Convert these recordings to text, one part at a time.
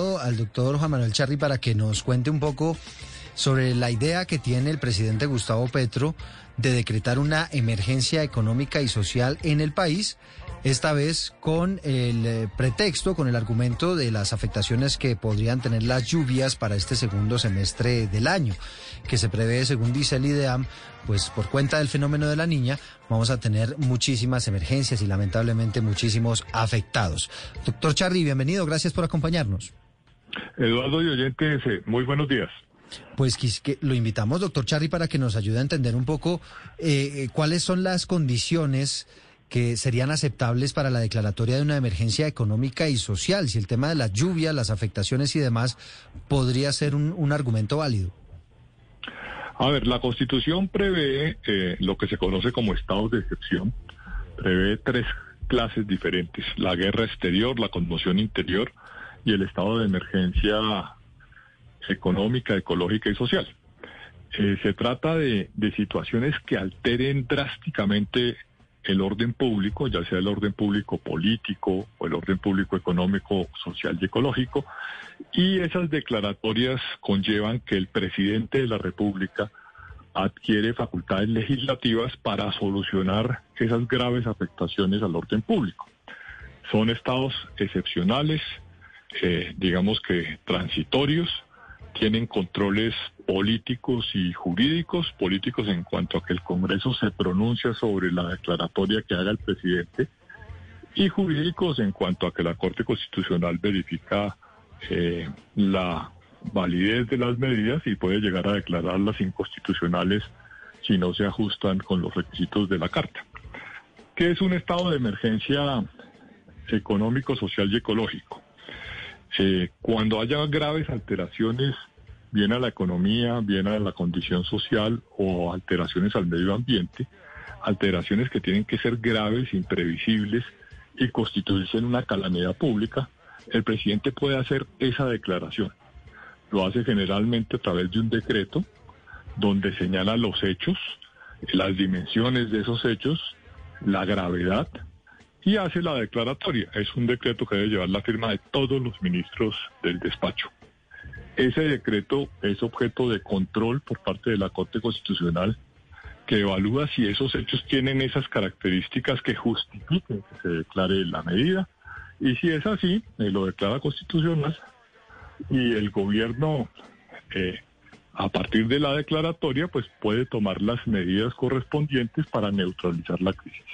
Al doctor Juan Manuel Charri para que nos cuente un poco sobre la idea que tiene el presidente Gustavo Petro de decretar una emergencia económica y social en el país esta vez con el eh, pretexto, con el argumento de las afectaciones que podrían tener las lluvias para este segundo semestre del año, que se prevé, según dice el IDEAM, pues por cuenta del fenómeno de la niña, vamos a tener muchísimas emergencias y lamentablemente muchísimos afectados. Doctor Charly, bienvenido, gracias por acompañarnos. Eduardo y oyentes, muy buenos días. Pues que lo invitamos, doctor Charly, para que nos ayude a entender un poco eh, cuáles son las condiciones que serían aceptables para la declaratoria de una emergencia económica y social, si el tema de la lluvia, las afectaciones y demás podría ser un, argumento válido. A ver, la Constitución prevé eh, lo que se conoce como estados de excepción, prevé tres clases diferentes, la guerra exterior, la conmoción interior y el estado de emergencia económica, ecológica y social. Eh, se trata de, de situaciones que alteren drásticamente el orden público, ya sea el orden público político o el orden público económico, social y ecológico, y esas declaratorias conllevan que el presidente de la República adquiere facultades legislativas para solucionar esas graves afectaciones al orden público. Son estados excepcionales, eh, digamos que transitorios, tienen controles políticos y jurídicos, políticos en cuanto a que el Congreso se pronuncia sobre la declaratoria que haga el presidente, y jurídicos en cuanto a que la Corte Constitucional verifica eh, la validez de las medidas y puede llegar a declararlas inconstitucionales si no se ajustan con los requisitos de la Carta. ¿Qué es un estado de emergencia económico, social y ecológico? Eh, cuando haya graves alteraciones, bien a la economía, bien a la condición social o alteraciones al medio ambiente, alteraciones que tienen que ser graves, imprevisibles y constituirse en una calamidad pública, el presidente puede hacer esa declaración. Lo hace generalmente a través de un decreto donde señala los hechos, las dimensiones de esos hechos, la gravedad y hace la declaratoria. Es un decreto que debe llevar la firma de todos los ministros del despacho. Ese decreto es objeto de control por parte de la Corte Constitucional que evalúa si esos hechos tienen esas características que justifiquen que se declare la medida. Y si es así, eh, lo declara constitucional y el gobierno, eh, a partir de la declaratoria, pues puede tomar las medidas correspondientes para neutralizar la crisis.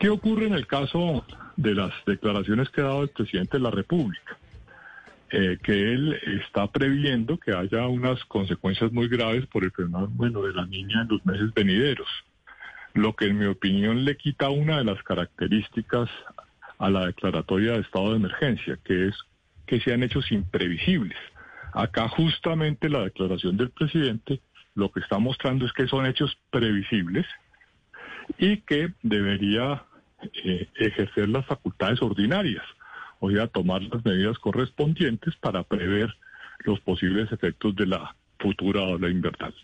¿Qué ocurre en el caso de las declaraciones que ha dado el presidente de la República? Eh, que él está previendo que haya unas consecuencias muy graves por el fenómeno de la niña en los meses venideros, lo que en mi opinión le quita una de las características a la declaratoria de estado de emergencia, que es que sean hechos imprevisibles. Acá justamente la declaración del presidente lo que está mostrando es que son hechos previsibles y que debería eh, ejercer las facultades ordinarias, o sea, tomar las medidas correspondientes para prever los posibles efectos de la futura ola invernal.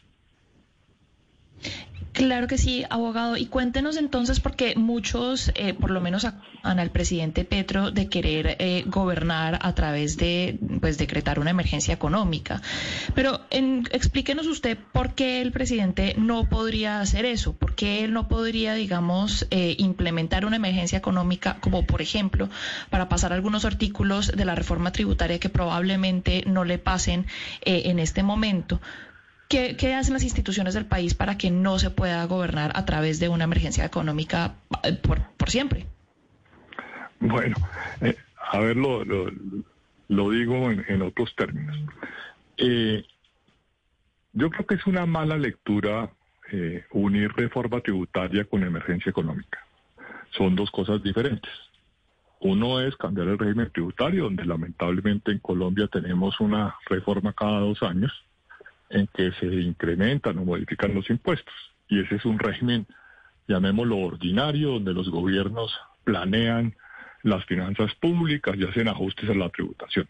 Claro que sí, abogado. Y cuéntenos entonces, porque muchos, eh, por lo menos acusan al presidente Petro de querer eh, gobernar a través de, pues, decretar una emergencia económica. Pero explíquenos usted por qué el presidente no podría hacer eso, por qué él no podría, digamos, eh, implementar una emergencia económica, como por ejemplo, para pasar algunos artículos de la reforma tributaria que probablemente no le pasen en este momento. ¿Qué, hacen las instituciones del país para que no se pueda gobernar a través de una emergencia económica eh, por, siempre? Bueno, eh, a ver, lo, lo, digo en, otros términos. Eh, yo creo que es una mala lectura unir reforma tributaria con emergencia económica. Son dos cosas diferentes. Uno es cambiar el régimen tributario, donde lamentablemente en Colombia tenemos una reforma cada dos años en que se incrementan o modifican los impuestos. Y ese es un régimen, llamémoslo ordinario, donde los gobiernos planean las finanzas públicas y hacen ajustes a la tributación.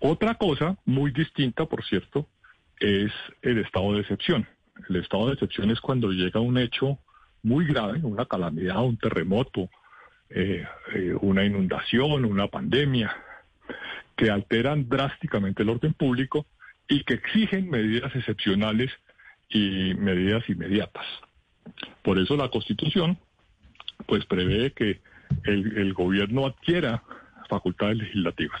Otra cosa muy distinta, por cierto, es el estado de excepción. El estado de excepción es cuando llega un hecho muy grave, una calamidad, un terremoto, eh, eh, una inundación, una pandemia, que alteran drásticamente el orden público y que exigen medidas excepcionales y medidas inmediatas. Por eso la Constitución pues prevé que el, el gobierno adquiera facultades legislativas.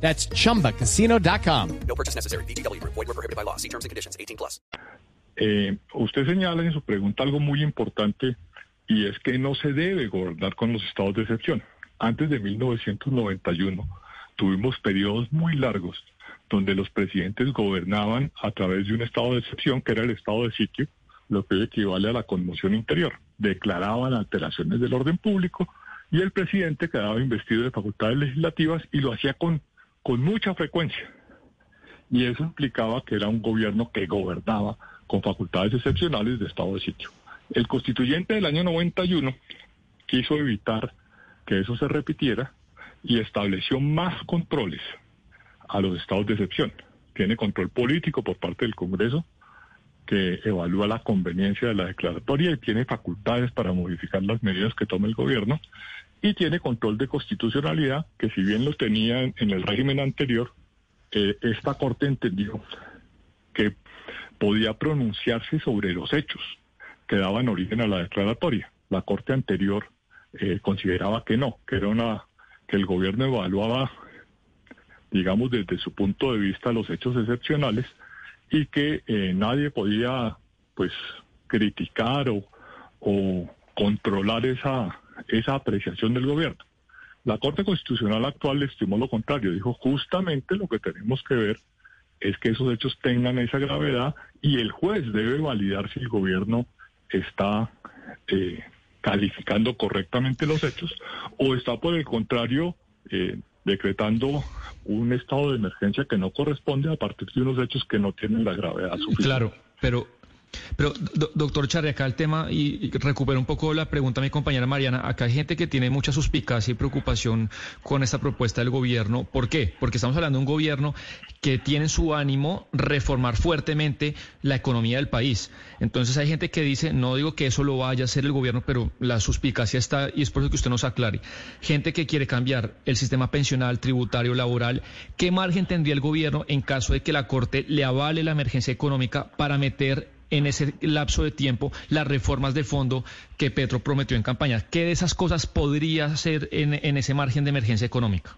That's chumbacasino.com. No purchase necessary. BGW. Void were prohibited by law. See terms and conditions. 18 plus. Eh, usted señala en su pregunta algo muy importante y es que no se debe gobernar con los estados de excepción. Antes de 1991 tuvimos periodos muy largos donde los presidentes gobernaban a través de un estado de excepción que era el estado de sitio, lo que equivale a la conmoción interior. Declaraban alteraciones del orden público y el presidente quedaba investido de facultades legislativas y lo hacía con con mucha frecuencia. Y eso implicaba que era un gobierno que gobernaba con facultades excepcionales de estado de sitio. El constituyente del año 91 quiso evitar que eso se repitiera y estableció más controles a los estados de excepción. Tiene control político por parte del Congreso que evalúa la conveniencia de la declaratoria y tiene facultades para modificar las medidas que tome el gobierno y tiene control de constitucionalidad, que si bien lo tenía en, el régimen anterior, eh, esta Corte entendió que podía pronunciarse sobre los hechos que daban origen a la declaratoria. La Corte anterior eh, consideraba que no, que era una que el gobierno evaluaba, digamos, desde su punto de vista los hechos excepcionales y que eh, nadie podía, pues, criticar o, o controlar esa esa apreciación del gobierno. La Corte Constitucional actual estimó lo contrario, dijo justamente lo que tenemos que ver es que esos hechos tengan esa gravedad y el juez debe validar si el gobierno está eh, calificando correctamente los hechos o está por el contrario eh, decretando un estado de emergencia que no corresponde a partir de unos hechos que no tienen la gravedad suficiente. Claro, pero pero, doctor Charri, acá el tema, y, recupero un poco la pregunta de mi compañera Mariana, acá hay gente que tiene mucha suspicacia y preocupación con esta propuesta del gobierno. ¿Por qué? Porque estamos hablando de un gobierno que tiene en su ánimo reformar fuertemente la economía del país. Entonces hay gente que dice, no digo que eso lo vaya a hacer el gobierno, pero la suspicacia está, y es por eso que usted nos aclare. Gente que quiere cambiar el sistema pensional, tributario, laboral, ¿qué margen tendría el gobierno en caso de que la Corte le avale la emergencia económica para meter en ese lapso de tiempo las reformas de fondo que Petro prometió en campaña. ¿Qué de esas cosas podría hacer en, ese margen de emergencia económica?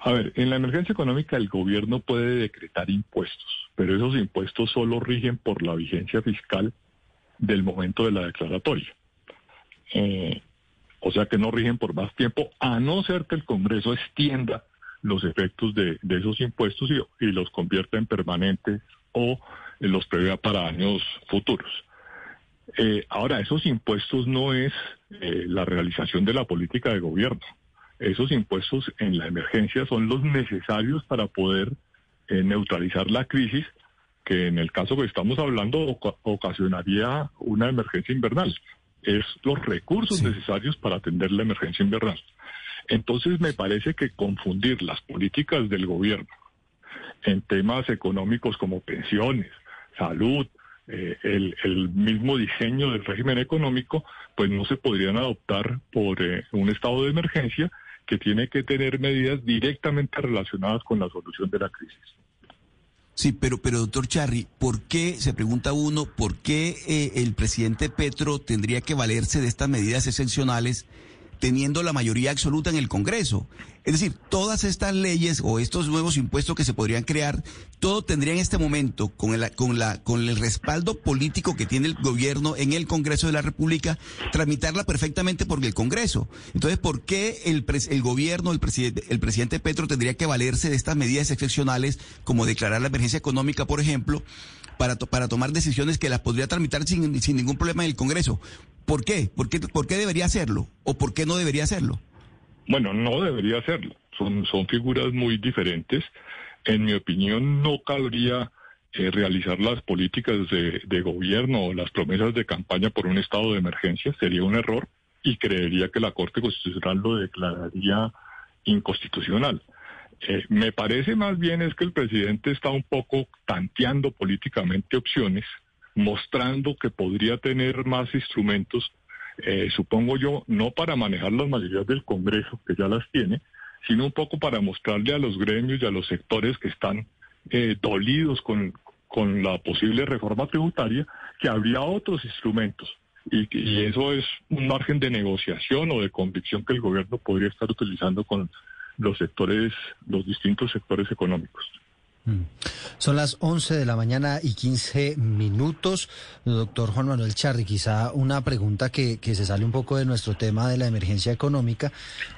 A ver, en la emergencia económica el gobierno puede decretar impuestos, pero esos impuestos solo rigen por la vigencia fiscal del momento de la declaratoria. Eh, o sea que no rigen por más tiempo, a no ser que el Congreso extienda los efectos de, esos impuestos y, y, los convierta en permanentes o los prevea para años futuros. Eh, ahora, esos impuestos no es eh, la realización de la política de gobierno. Esos impuestos en la emergencia son los necesarios para poder eh, neutralizar la crisis que en el caso que estamos hablando ocasionaría una emergencia invernal. Es los recursos necesarios para atender la emergencia invernal. Entonces me parece que confundir las políticas del gobierno en temas económicos como pensiones, salud, eh, el, mismo diseño del régimen económico, pues no se podrían adoptar por eh, un estado de emergencia que tiene que tener medidas directamente relacionadas con la solución de la crisis. Sí, pero, pero doctor Charri, ¿por qué, se pregunta uno, por qué eh, el presidente Petro tendría que valerse de estas medidas excepcionales teniendo la mayoría absoluta en el Congreso. Es decir, todas estas leyes o estos nuevos impuestos que se podrían crear, todo tendría en este momento, con el, con la, con el respaldo político que tiene el gobierno en el Congreso de la República, tramitarla perfectamente por el Congreso. Entonces, ¿por qué el, el gobierno, el presidente, el presidente Petro tendría que valerse de estas medidas excepcionales, como declarar la emergencia económica, por ejemplo, para, para tomar decisiones que las podría tramitar sin, sin ningún problema en el Congreso? ¿Por qué? ¿Por qué, ¿Por qué debería hacerlo? ¿O por qué no debería hacerlo? Bueno, no debería hacerlo. Son, son figuras muy diferentes. En mi opinión, no cabría eh, realizar las políticas de, de, gobierno o las promesas de campaña por un estado de emergencia. Sería un error y creería que la Corte Constitucional lo declararía inconstitucional. Eh, me parece más bien es que el presidente está un poco tanteando políticamente opciones, mostrando que podría tener más instrumentos eh, supongo yo, no para manejar las mayorías del Congreso, que ya las tiene, sino un poco para mostrarle a los gremios y a los sectores que están eh, dolidos con, con la posible reforma tributaria, que habría otros instrumentos. Y, y eso es un margen de negociación o de convicción que el gobierno podría estar utilizando con los sectores, los distintos sectores económicos. Mm. Son las 11 de la mañana y 15 minutos. Doctor Juan Manuel Charri, quizá una pregunta que, que, se sale un poco de nuestro tema de la emergencia económica,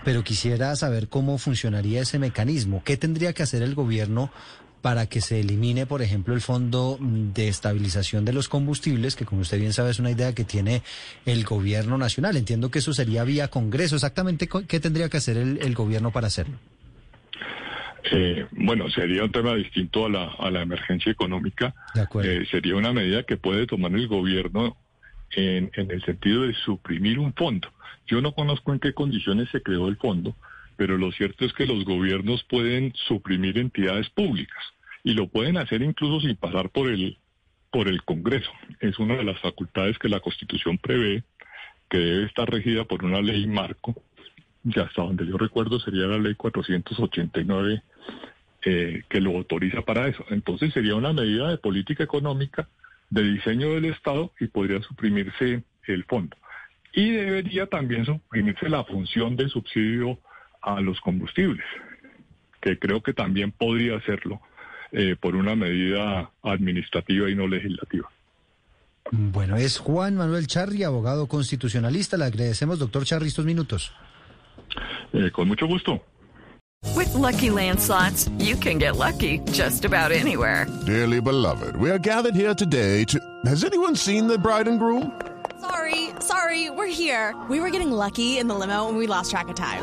pero quisiera saber cómo funcionaría ese mecanismo. ¿Qué tendría que hacer el gobierno para que se elimine, por ejemplo, el fondo de estabilización de los combustibles, que como usted bien sabe es una idea que tiene el gobierno nacional? Entiendo que eso sería vía Congreso. Exactamente, ¿qué tendría que hacer el, el gobierno para hacerlo? Eh, bueno, sería un tema distinto a la, a la emergencia económica. Eh, sería una medida que puede tomar el gobierno en, en el sentido de suprimir un fondo. Yo no conozco en qué condiciones se creó el fondo, pero lo cierto es que los gobiernos pueden suprimir entidades públicas y lo pueden hacer incluso sin pasar por el por el Congreso. Es una de las facultades que la Constitución prevé que debe estar regida por una ley marco ya hasta donde yo recuerdo sería la ley 489 eh, que lo autoriza para eso. Entonces sería una medida de política económica, de diseño del Estado y podría suprimirse el fondo. Y debería también suprimirse la función de subsidio a los combustibles, que creo que también podría hacerlo eh, por una medida administrativa y no legislativa. Bueno, es Juan Manuel Charri, abogado constitucionalista. Le agradecemos, doctor Charri, estos minutos. Eh, con mucho gusto. With lucky landslots, you can get lucky just about anywhere. Dearly beloved, we are gathered here today to. Has anyone seen the bride and groom? Sorry, sorry, we're here. We were getting lucky in the limo and we lost track of time.